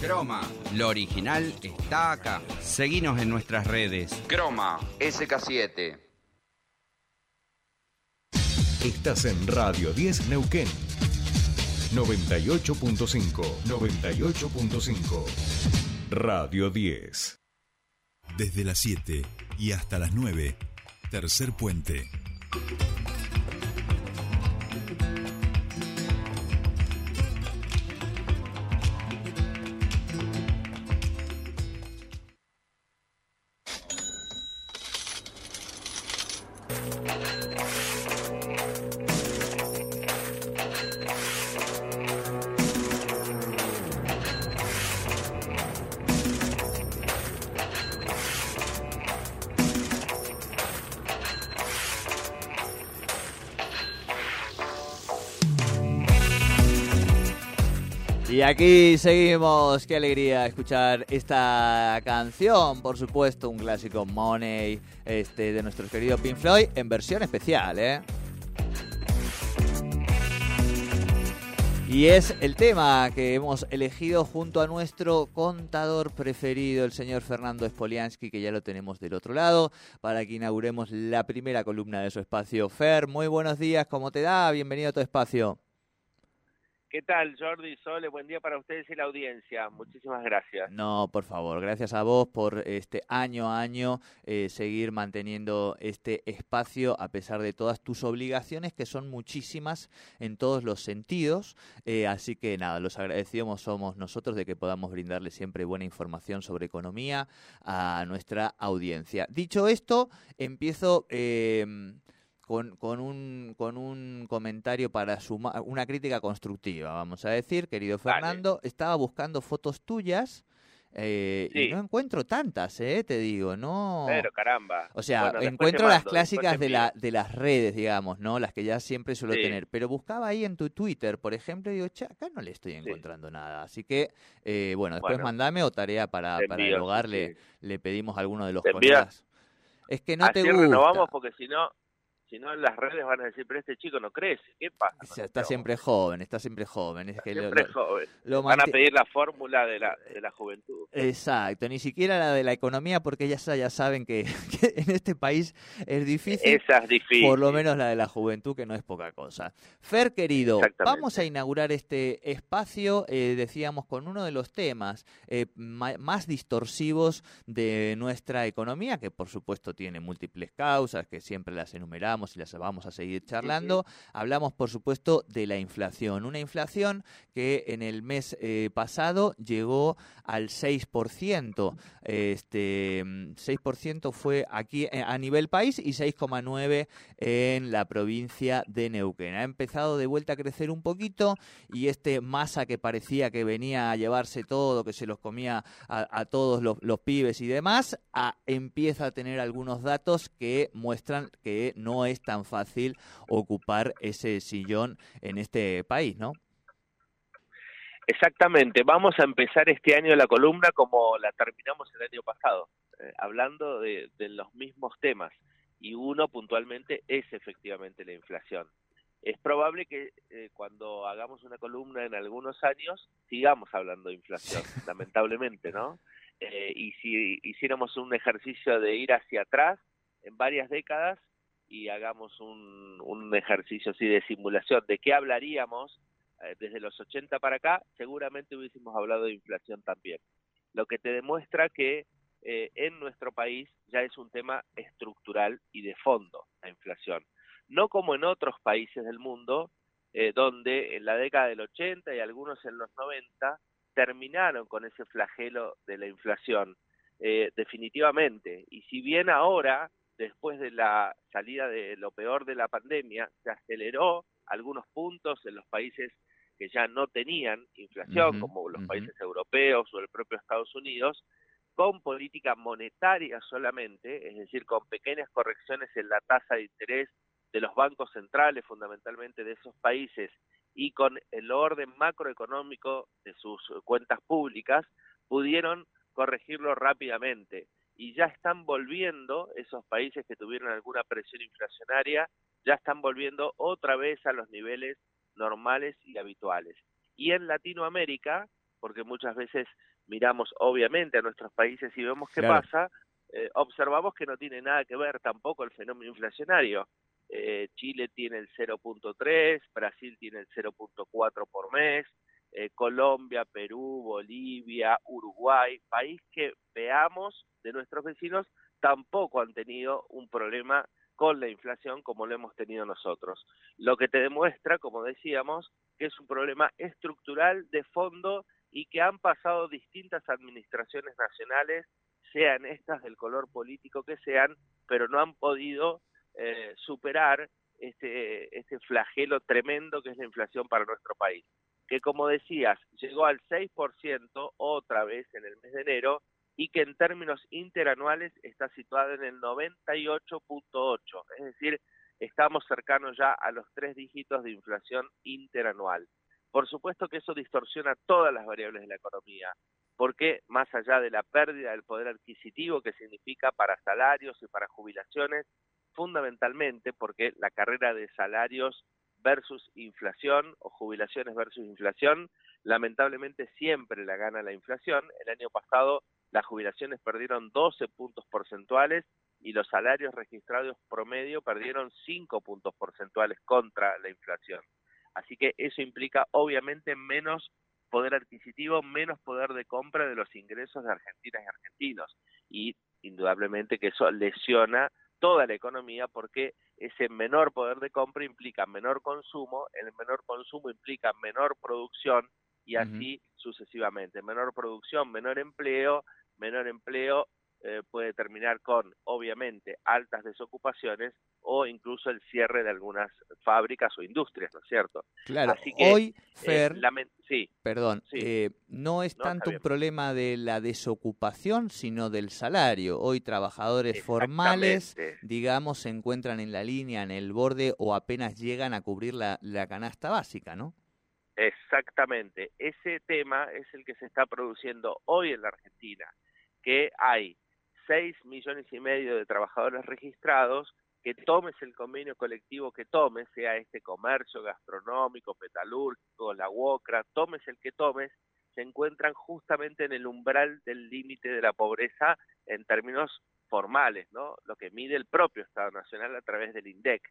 Croma, lo original está acá. Seguinos en nuestras redes. Croma, SK7. Estás en Radio 10 Neuquén. 98.5. 98.5. Radio 10. Desde las 7 y hasta las 9. Tercer puente. Y aquí seguimos, qué alegría escuchar esta canción, por supuesto, un clásico Money este, de nuestro querido Pink Floyd en versión especial, ¿eh? Y es el tema que hemos elegido junto a nuestro contador preferido, el señor Fernando Spoliansky, que ya lo tenemos del otro lado, para que inauguremos la primera columna de su espacio. Fer, muy buenos días, ¿cómo te da? Bienvenido a tu espacio. ¿Qué tal, Jordi Sole? Buen día para ustedes y la audiencia. Muchísimas gracias. No, por favor, gracias a vos por este año a año eh, seguir manteniendo este espacio a pesar de todas tus obligaciones, que son muchísimas en todos los sentidos. Eh, así que nada, los agradecidos somos nosotros de que podamos brindarle siempre buena información sobre economía a nuestra audiencia. Dicho esto, empiezo... Eh, con, con, un, con un comentario para sumar, una crítica constructiva, vamos a decir, querido Fernando. Estaba buscando fotos tuyas. Eh, Y no encuentro tantas, eh, te digo, no. Pero caramba. O sea, encuentro las clásicas de, la, de las redes, digamos, ¿no? Las que ya siempre suelo tener. Pero buscaba ahí en tu Twitter, por ejemplo, y digo, che, acá no le estoy encontrando nada. Así que, eh, bueno, después mandame o tarea para, para el hogar, le, le, pedimos a alguno de los colegas. Es que no te gusta. renovamos porque si no, si no las redes van a decir, pero este chico no crece, ¿qué pasa? está este siempre joven, está siempre joven. Es que siempre joven. van a pedir la fórmula de la, de la juventud. Exacto, ni siquiera la de la economía, porque ya, ya saben que, en este país es difícil. Esa es difícil. Por lo menos la de la juventud, que no es poca cosa. Fer, querido, vamos a inaugurar este espacio, eh, decíamos, con uno de los temas eh, más distorsivos de nuestra economía, que por supuesto tiene múltiples causas, que siempre las enumeramos y las vamos a seguir charlando. Hablamos, por supuesto, de la inflación. Una inflación que en el mes eh, pasado llegó al 6%. Este 6% fue aquí eh, a nivel país y 6,9% en la provincia de Neuquén. Ha empezado de vuelta a crecer un poquito y este masa que parecía que venía a llevarse todo, que se los comía a, todos los, pibes y demás, empieza a tener algunos datos que muestran que no es es tan fácil ocupar ese sillón en este país, ¿no? Exactamente, vamos a empezar este año la columna como la terminamos el año pasado, eh, hablando de, los mismos temas y uno puntualmente es efectivamente la inflación. Es probable que eh, cuando hagamos una columna en algunos años sigamos hablando de inflación, lamentablemente, ¿no? Eh, y si hiciéramos un ejercicio de ir hacia atrás en varias décadas, y hagamos un, un ejercicio así de simulación de qué hablaríamos eh, desde los 80 para acá, seguramente hubiésemos hablado de inflación también. Lo que te demuestra que eh, en nuestro país ya es un tema estructural y de fondo la inflación. No como en otros países del mundo, eh, donde en la década del 80 y algunos en los 90 terminaron con ese flagelo de la inflación, definitivamente. Y si bien ahora después de la salida de lo peor de la pandemia, se aceleró algunos puntos en los países que ya no tenían inflación, como los países europeos o el propio Estados Unidos, con política monetaria solamente, es decir, con pequeñas correcciones en la tasa de interés de los bancos centrales, fundamentalmente de esos países, y con el orden macroeconómico de sus cuentas públicas, pudieron corregirlo rápidamente y ya están volviendo esos países que tuvieron alguna presión inflacionaria, ya están volviendo otra vez a los niveles normales y habituales. Y en Latinoamérica porque muchas veces miramos obviamente a nuestros países y vemos qué pasa, eh, observamos que no tiene nada que ver tampoco el fenómeno inflacionario. Eh, Chile tiene el 0.3, Brasil tiene el 0.4 por mes, eh, Colombia, Perú, Bolivia, Uruguay, país que veamos de nuestros vecinos tampoco han tenido un problema con la inflación como lo hemos tenido nosotros. Lo que te demuestra, como decíamos, que es un problema estructural de fondo y que han pasado distintas administraciones nacionales, sean estas del color político que sean, pero no han podido eh, superar este, este flagelo tremendo que es la inflación para nuestro país, que como decías, llegó al 6% otra vez en el mes de enero y que en términos interanuales está situada en el 98.8, es decir, estamos cercanos ya a los tres dígitos de inflación interanual. Por supuesto que eso distorsiona todas las variables de la economía, porque más allá de la pérdida del poder adquisitivo que significa para salarios y para jubilaciones, fundamentalmente porque la carrera de salarios versus inflación o jubilaciones versus inflación, lamentablemente siempre la gana la inflación. El año pasado las jubilaciones perdieron 12 puntos porcentuales y los salarios registrados promedio perdieron 5 puntos porcentuales contra la inflación. Así que eso implica obviamente menos poder adquisitivo, menos poder de compra de los ingresos de argentinas y argentinos. Y indudablemente que eso lesiona toda la economía porque ese menor poder de compra implica menor consumo, el menor consumo implica menor producción y así sucesivamente. Menor producción, menor empleo, menor empleo eh, puede terminar con, obviamente, altas desocupaciones o incluso el cierre de algunas fábricas o industrias, ¿no es cierto? Claro, Así que, hoy, eh, Fer, sí, perdón, eh, no es tanto un problema de la desocupación, sino del salario. Hoy trabajadores formales, digamos, se encuentran en la línea, en el borde o apenas llegan a cubrir la, la canasta básica, ¿no? Exactamente, ese tema es el que se está produciendo hoy en la Argentina, que hay 6 millones y medio de trabajadores registrados, que tomes el convenio colectivo que tomes, sea este comercio gastronómico, metalúrgico, la UOCRA, tomes el que tomes, se encuentran justamente en el umbral del límite de la pobreza en términos formales, ¿no? Lo que mide el propio Estado Nacional a través del INDEC.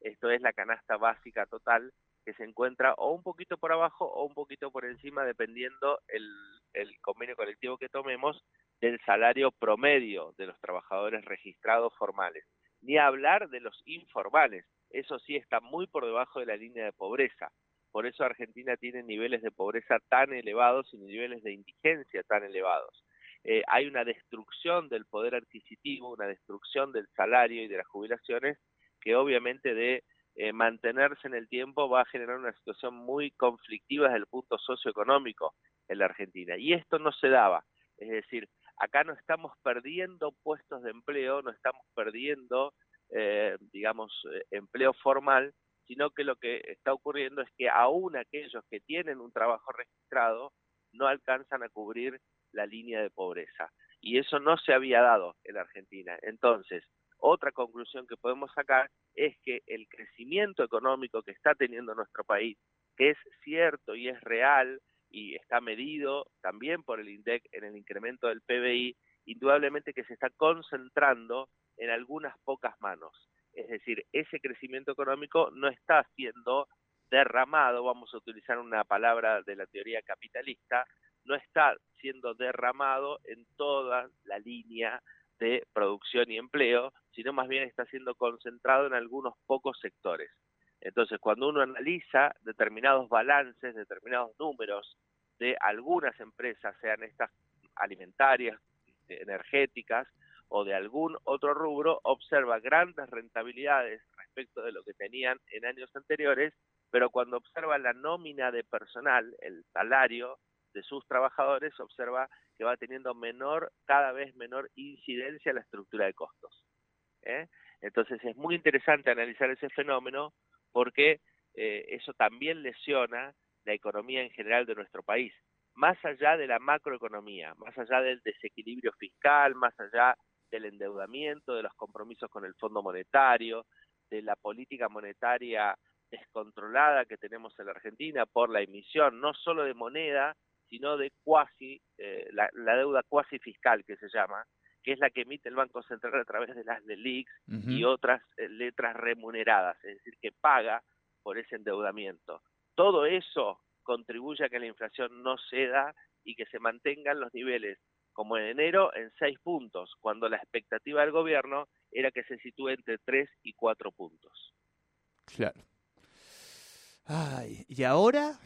Esto es la canasta básica total que se encuentra o un poquito por abajo o un poquito por encima, dependiendo el, el convenio colectivo que tomemos, del salario promedio de los trabajadores registrados formales. Ni hablar de los informales, eso sí está muy por debajo de la línea de pobreza. Por eso Argentina tiene niveles de pobreza tan elevados y niveles de indigencia tan elevados. Eh, hay una destrucción del poder adquisitivo, una destrucción del salario y de las jubilaciones que obviamente de eh, mantenerse en el tiempo va a generar una situación muy conflictiva desde el punto socioeconómico en la Argentina. Y esto no se daba. Es decir, acá no estamos perdiendo puestos de empleo, no estamos perdiendo, eh, digamos, eh, empleo formal, sino que lo que está ocurriendo es que aún aquellos que tienen un trabajo registrado no alcanzan a cubrir la línea de pobreza. Y eso no se había dado en Argentina. Entonces, otra conclusión que podemos sacar es que el crecimiento económico que está teniendo nuestro país, que es cierto y es real, y está medido también por el INDEC en el incremento del PBI, indudablemente que se está concentrando en algunas pocas manos. Es decir, ese crecimiento económico no está siendo derramado, vamos a utilizar una palabra de la teoría capitalista, no está siendo derramado en toda la línea de producción y empleo, sino más bien está siendo concentrado en algunos pocos sectores. Entonces, cuando uno analiza determinados balances, determinados números de algunas empresas, sean estas alimentarias, energéticas o de algún otro rubro, observa grandes rentabilidades respecto de lo que tenían en años anteriores, pero cuando observa la nómina de personal, el salario de sus trabajadores, observa que va teniendo menor, cada vez menor incidencia en la estructura de costos. ¿eh? Entonces es muy interesante analizar ese fenómeno porque eh, eso también lesiona la economía en general de nuestro país, más allá de la macroeconomía, más allá del desequilibrio fiscal, más allá del endeudamiento, de los compromisos con el Fondo Monetario, de la política monetaria descontrolada que tenemos en la Argentina por la emisión no solo de moneda, sino de cuasi, eh, la, deuda cuasi fiscal que se llama, que es la que emite el Banco Central a través de las LELIX y otras eh, letras remuneradas, es decir, que paga por ese endeudamiento. Todo eso contribuye a que la inflación no ceda y que se mantengan los niveles como en enero en seis puntos, cuando la expectativa del gobierno era que se sitúe entre tres y cuatro puntos. Claro. Ay, ¿y ahora?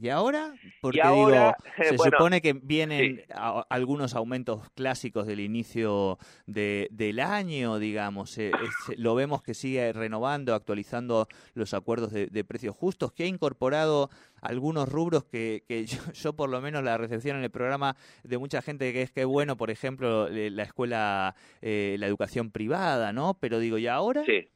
¿Y ahora? Porque digo, se supone que vienen algunos aumentos clásicos del inicio de, del año, digamos. Eh, lo vemos que sigue renovando, actualizando los acuerdos de, precios justos, que ha incorporado algunos rubros que, que yo, por lo menos la recepción en el programa de mucha gente que es que bueno, por ejemplo, la escuela, eh, la educación privada, ¿no? Pero digo, ¿y ahora? Sí.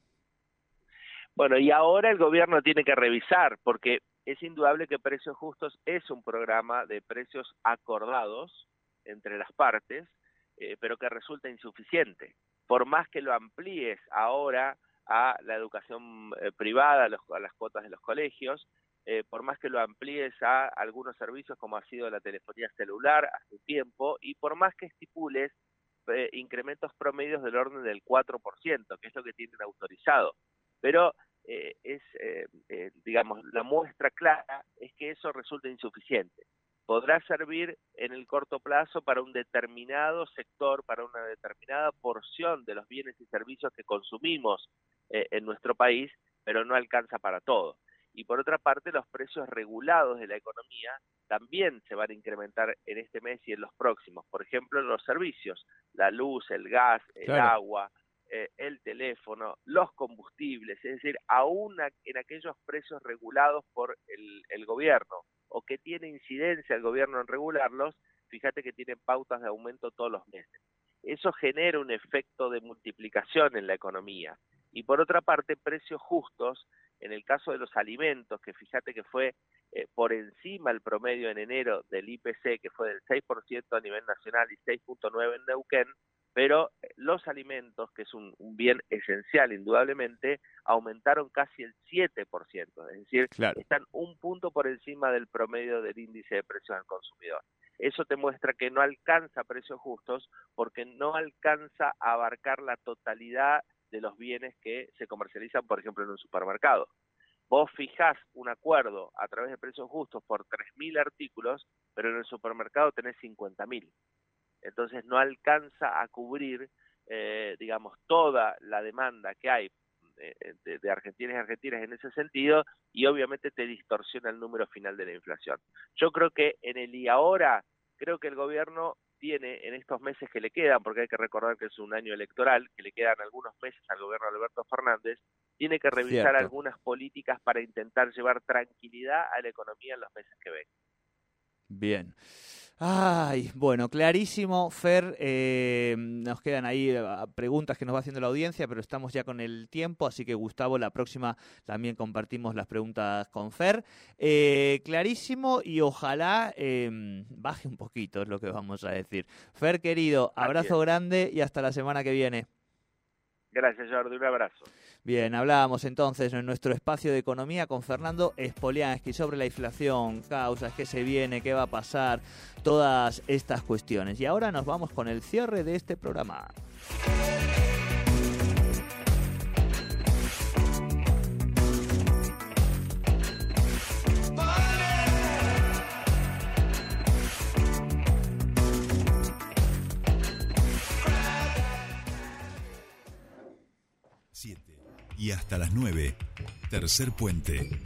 Bueno, y ahora el gobierno tiene que revisar, porque es indudable que Precios Justos es un programa de precios acordados entre las partes, eh, pero que resulta insuficiente. Por más que lo amplíes ahora a la educación eh, privada, a, las cuotas de los colegios, eh, por más que lo amplíes a algunos servicios como ha sido la telefonía celular hace tiempo, y por más que estipules incrementos promedios del orden del 4%, que es lo que tienen autorizado. Pero eh, es, eh, eh, digamos, la muestra clara es que eso resulta insuficiente. Podrá servir en el corto plazo para un determinado sector, para una determinada porción de los bienes y servicios que consumimos en nuestro país, pero no alcanza para todo. Y por otra parte, los precios regulados de la economía también se van a incrementar en este mes y en los próximos. Por ejemplo, los servicios, la luz, el gas, el agua, eh, el teléfono, los combustibles, es decir, aún en aquellos precios regulados por el, gobierno o que tiene incidencia el gobierno en regularlos, fíjate que tienen pautas de aumento todos los meses. Eso genera un efecto de multiplicación en la economía. Y por otra parte, precios justos, en el caso de los alimentos, que fíjate que fue eh, por encima el promedio en enero del IPC, que fue del 6% a nivel nacional y 6.9% en Neuquén, pero eh, los alimentos, que es un, bien esencial indudablemente, aumentaron casi el 7%, es decir, están un punto por encima del promedio del índice de precios al consumidor. Eso te muestra que no alcanza precios justos porque no alcanza a abarcar la totalidad de los bienes que se comercializan, por ejemplo, en un supermercado. Vos fijás un acuerdo a través de precios justos por 3.000 artículos, pero en el supermercado tenés 50.000 entonces no alcanza a cubrir, eh, digamos, toda la demanda que hay eh, de, de, argentinos y argentinas en ese sentido y obviamente te distorsiona el número final de la inflación. Yo creo que en el y ahora, creo que el gobierno tiene en estos meses que le quedan, porque hay que recordar que es un año electoral, que le quedan algunos meses al gobierno de Alberto Fernández, tiene que revisar algunas políticas para intentar llevar tranquilidad a la economía en los meses que ven. Bien. Ay, bueno, clarísimo, Fer. Eh, nos quedan ahí eh, preguntas que nos va haciendo la audiencia, pero estamos ya con el tiempo, así que Gustavo, la próxima también compartimos las preguntas con Fer. Eh, clarísimo y ojalá em, baje un poquito, es lo que vamos a decir. Fer, querido, abrazo grande y hasta la semana que viene. Gracias, Jordi. Un abrazo. Bien, hablábamos entonces en nuestro espacio de economía con Fernando Spoliansky sobre la inflación, causas, qué se viene, qué va a pasar, todas estas cuestiones. Y ahora nos vamos con el cierre de este programa. Y hasta las 9, tercer puente.